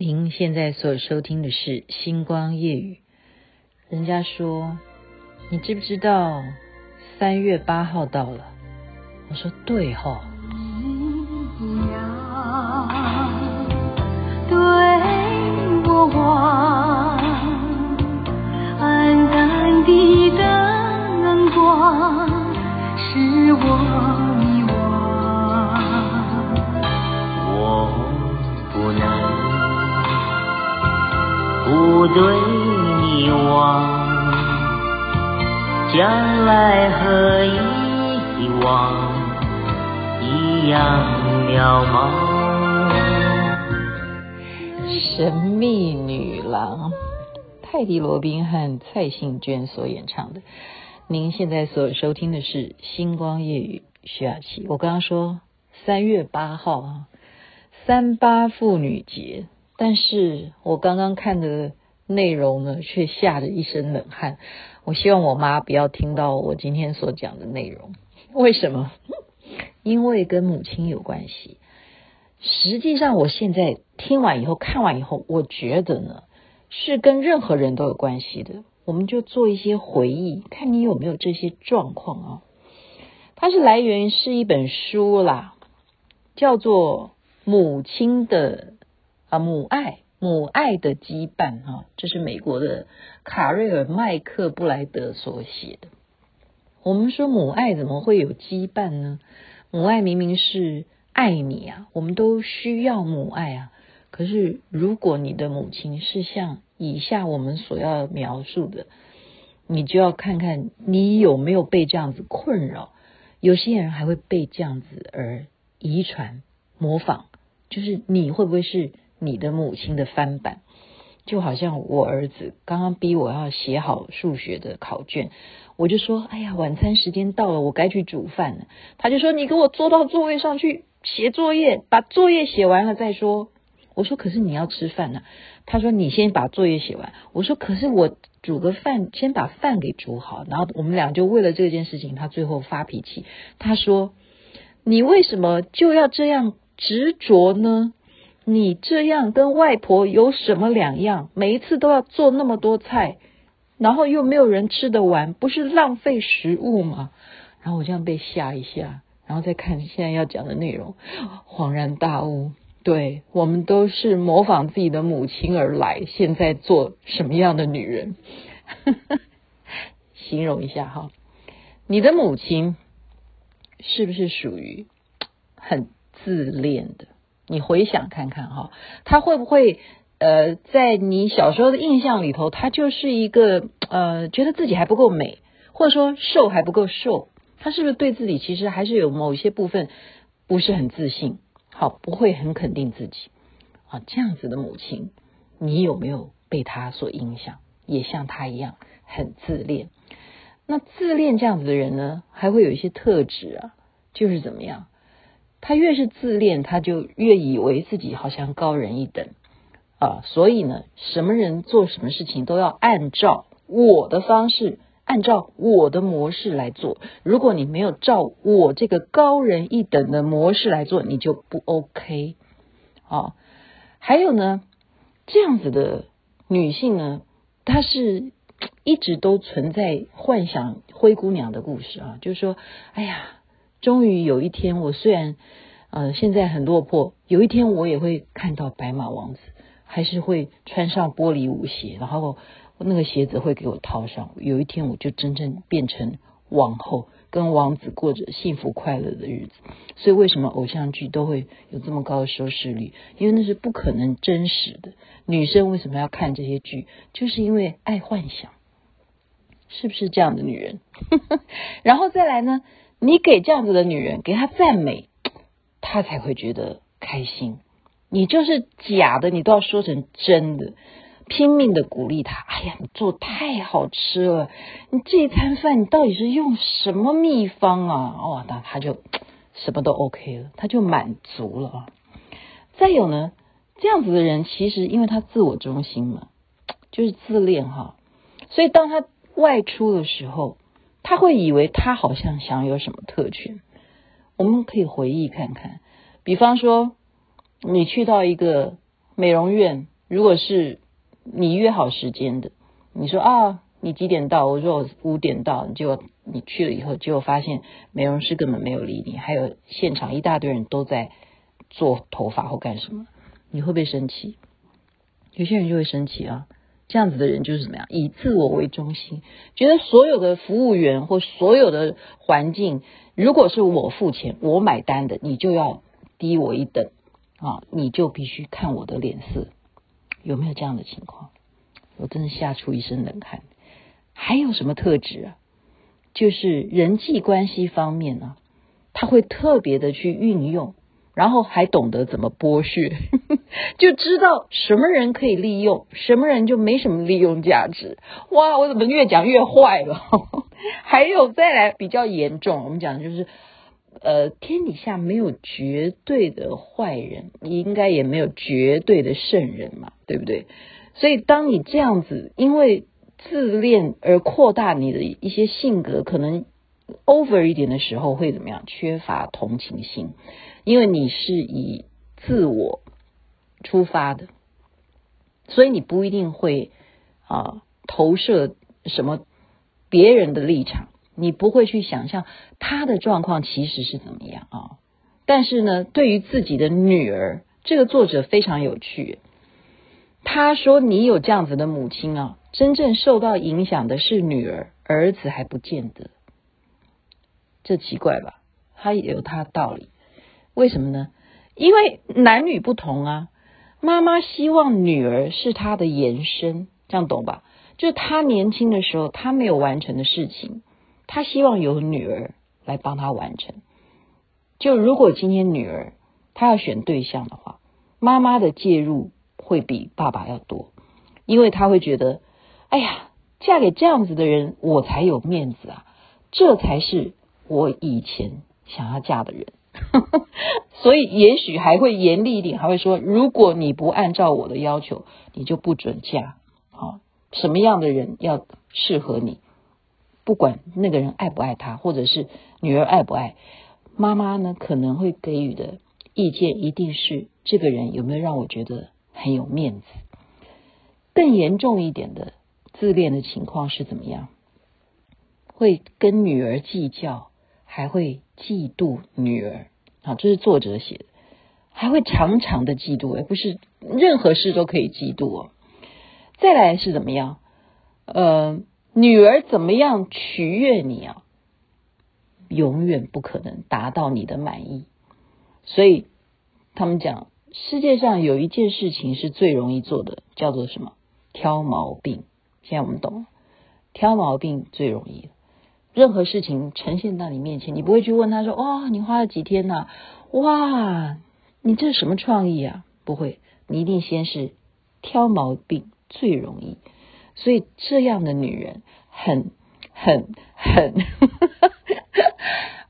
您现在所收听的是《星光夜雨》。人家说，你知不知道三月八号到了？我说对哈、哦。对我样渺茫。神秘女郎，泰迪罗宾和蔡幸娟所演唱的。您现在所收听的是《星光夜语》徐雅琪。我刚刚说三月八号啊，三八妇女节。但是我刚刚看的内容呢，却吓得一身冷汗。我希望我妈不要听到我今天所讲的内容。为什么？因为跟母亲有关系。实际上，我现在听完以后，看完以后，我觉得呢，是跟任何人都有关系的。我们就做一些回忆，看你有没有这些状况啊。它是来源是一本书啦，叫做《母亲的》。啊，母爱，母爱的羁绊，哈，这是美国的卡瑞尔麦克布莱德所写的。我们说母爱怎么会有羁绊呢？母爱明明是爱你啊，我们都需要母爱啊。可是如果你的母亲是像以下我们所要描述的，你就要看看你有没有被这样子困扰。有些人还会被这样子而遗传模仿，就是你会不会是？你的母亲的翻版，就好像我儿子刚刚逼我要写好数学的考卷，我就说：“哎呀，晚餐时间到了，我该去煮饭了。”他就说：“你给我坐到座位上去写作业，把作业写完了再说。”我说：“可是你要吃饭呢。”他说：“你先把作业写完。”我说：“可是我煮个饭，先把饭给煮好。”然后我们俩就为了这件事情，他最后发脾气。他说：“你为什么就要这样执着呢？”你这样跟外婆有什么两样？每一次都要做那么多菜，然后又没有人吃得完，不是浪费食物吗？然后我这样被吓一下，然后再看现在要讲的内容，恍然大悟。对，我们都是模仿自己的母亲而来，现在做什么样的女人？形容一下哈，你的母亲是不是属于很自恋的？你回想看看哈，他会不会呃，在你小时候的印象里头，他就是一个呃，觉得自己还不够美，或者说瘦还不够瘦，他是不是对自己其实还是有某一些部分不是很自信？好，不会很肯定自己啊，这样子的母亲，你有没有被他所影响？也像他一样很自恋？那自恋这样子的人呢，还会有一些特质啊，就是怎么样？他越是自恋，他就越以为自己好像高人一等啊，所以呢，什么人做什么事情都要按照我的方式，按照我的模式来做。如果你没有照我这个高人一等的模式来做，你就不 OK 啊。还有呢，这样子的女性呢，她是一直都存在幻想灰姑娘的故事啊，就是说，哎呀。终于有一天，我虽然呃现在很落魄，有一天我也会看到白马王子，还是会穿上玻璃舞鞋，然后那个鞋子会给我套上。有一天我就真正变成王后，跟王子过着幸福快乐的日子。所以为什么偶像剧都会有这么高的收视率？因为那是不可能真实的。女生为什么要看这些剧？就是因为爱幻想，是不是这样的女人？然后再来呢？你给这样子的女人给她赞美，她才会觉得开心。你就是假的，你都要说成真的，拼命的鼓励她。哎呀，你做太好吃了！你这一餐饭你到底是用什么秘方啊？哦，那她就 什么都 OK 了，她就满足了啊。再有呢，这样子的人其实因为他自我中心嘛，就是自恋哈，所以当他外出的时候。他会以为他好像享有什么特权，我们可以回忆看看，比方说你去到一个美容院，如果是你约好时间的，你说啊，你几点到？我说我五点到，结果你去了以后，结果发现美容师根本没有理你，还有现场一大堆人都在做头发或干什么，你会不会生气？有些人就会生气啊。这样子的人就是怎么样？以自我为中心，觉得所有的服务员或所有的环境，如果是我付钱、我买单的，你就要低我一等啊！你就必须看我的脸色，有没有这样的情况？我真的吓出一身冷汗。还有什么特质啊？就是人际关系方面呢、他会特别的去运用。然后还懂得怎么剥削，就知道什么人可以利用，什么人就没什么利用价值。哇，我怎么越讲越坏了？还有再来比较严重，我们讲的就是，呃，天底下没有绝对的坏人，你应该也没有绝对的圣人嘛，对不对？所以当你这样子因为自恋而扩大你的一些性格，可能 over 一点的时候会怎么样？缺乏同情心。因为你是以自我出发的，所以你不一定会啊投射什么别人的立场，你不会去想象他的状况其实是怎么样啊。但是呢，对于自己的女儿，这个作者非常有趣。他说：“你有这样子的母亲啊，真正受到影响的是女儿，儿子还不见得。这奇怪吧？他也有他的道理。”为什么呢？因为男女不同啊。妈妈希望女儿是她的延伸，这样懂吧？就她年轻的时候，她没有完成的事情，她希望有女儿来帮她完成。就如果今天女儿她要选对象的话，妈妈的介入会比爸爸要多，因为她会觉得，哎呀，嫁给这样子的人，我才有面子啊，这才是我以前想要嫁的人。所以，也许还会严厉一点，还会说：如果你不按照我的要求，你就不准嫁。啊，什么样的人要适合你？不管那个人爱不爱他，或者是女儿爱不爱，妈妈呢，可能会给予的意见一定是：这个人有没有让我觉得很有面子？更严重一点的自恋的情况是怎么样？会跟女儿计较。还会嫉妒女儿啊，这是作者写的，还会常常的嫉妒，而不是任何事都可以嫉妒哦。再来是怎么样？呃，女儿怎么样取悦你啊？永远不可能达到你的满意。所以他们讲，世界上有一件事情是最容易做的，叫做什么？挑毛病。现在我们懂了，挑毛病最容易。任何事情呈现到你面前，你不会去问他说：“哦，你花了几天呐？哇，你这是什么创意啊？”不会，你一定先是挑毛病最容易。所以这样的女人很很很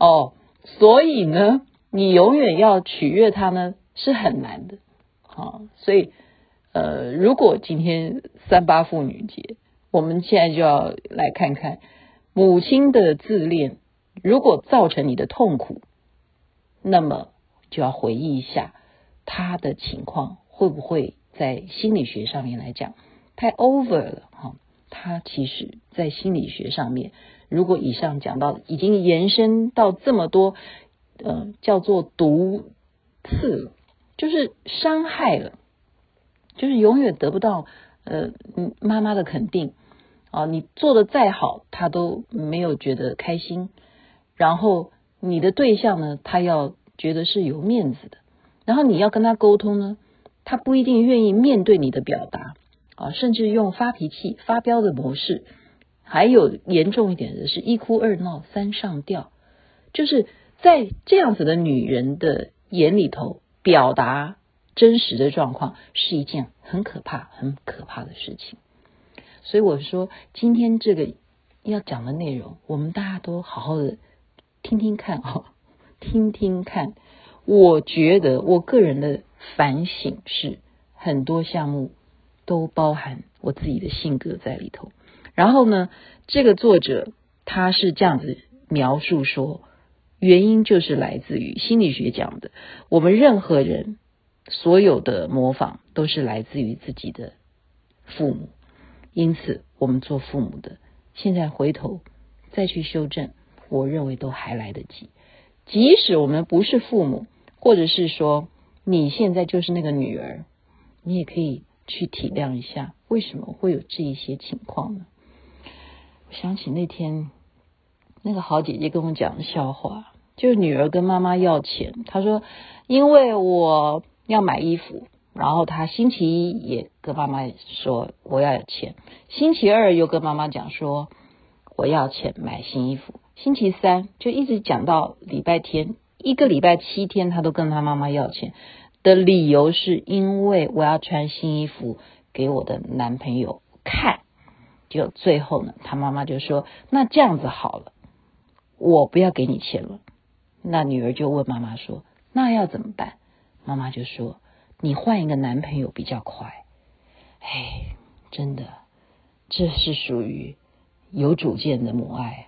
哦，所以呢，你永远要取悦她呢是很难的。好，所以呃，如果今天三八妇女节，我们现在就要来看看。母亲的自恋，如果造成你的痛苦，那么就要回忆一下他的情况会不会在心理学上面来讲太 over 了哈？他其实在心理学上面，如果以上讲到已经延伸到这么多，呃，叫做毒刺，就是伤害了，就是永远得不到呃妈妈的肯定。啊，你做的再好，他都没有觉得开心。然后你的对象呢，他要觉得是有面子的。然后你要跟他沟通呢，他不一定愿意面对你的表达啊，甚至用发脾气、发飙的模式。还有严重一点的是一哭二闹三上吊，就是在这样子的女人的眼里头，表达真实的状况是一件很可怕、很可怕的事情。所以我说，今天这个要讲的内容，我们大家都好好的听听看啊，听听看。我觉得我个人的反省是，很多项目都包含我自己的性格在里头。然后呢，这个作者他是这样子描述说，原因就是来自于心理学讲的，我们任何人所有的模仿都是来自于自己的父母，因此我们做父母的，现在回头再去修正，我认为都还来得及。即使我们不是父母，或者是说你现在就是那个女儿，你也可以去体谅一下，为什么会有这一些情况呢？我想起那天那个好姐姐跟我讲的笑话，就是女儿跟妈妈要钱，她说因为我要买衣服，然后他星期一也跟妈妈说我要有钱，星期二又跟妈妈讲说我要钱买新衣服。星期三就一直讲到礼拜天，一个礼拜七天，他都跟他妈妈要钱的理由是因为我要穿新衣服给我的男朋友看。就最后呢，他妈妈就说：“那这样子好了，我不要给你钱了。”那女儿就问妈妈说：“那要怎么办？”妈妈就说：“你换一个男朋友比较快。”哎，真的，这是属于。有主见的母爱，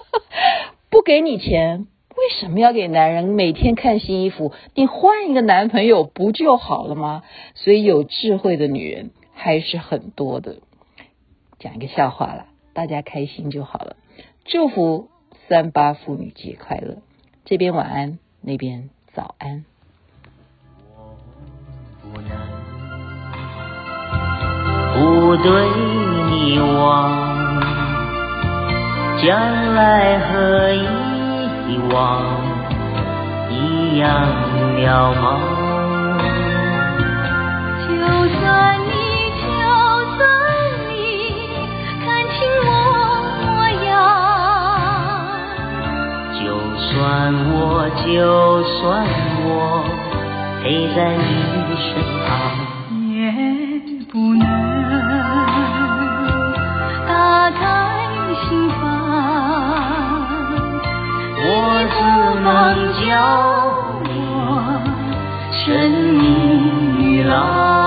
不给你钱，为什么要给男人每天看新衣服？你换一个男朋友不就好了吗？所以有智慧的女人还是很多的。讲一个笑话啦，大家开心就好了。祝福三八妇女节快乐！这边晚安，那边早安。不对你忘。将来和以往一样渺茫。就算你，就算你看清我模样，就算我，就算我陪在你身旁，也不能只能叫我生命女郎。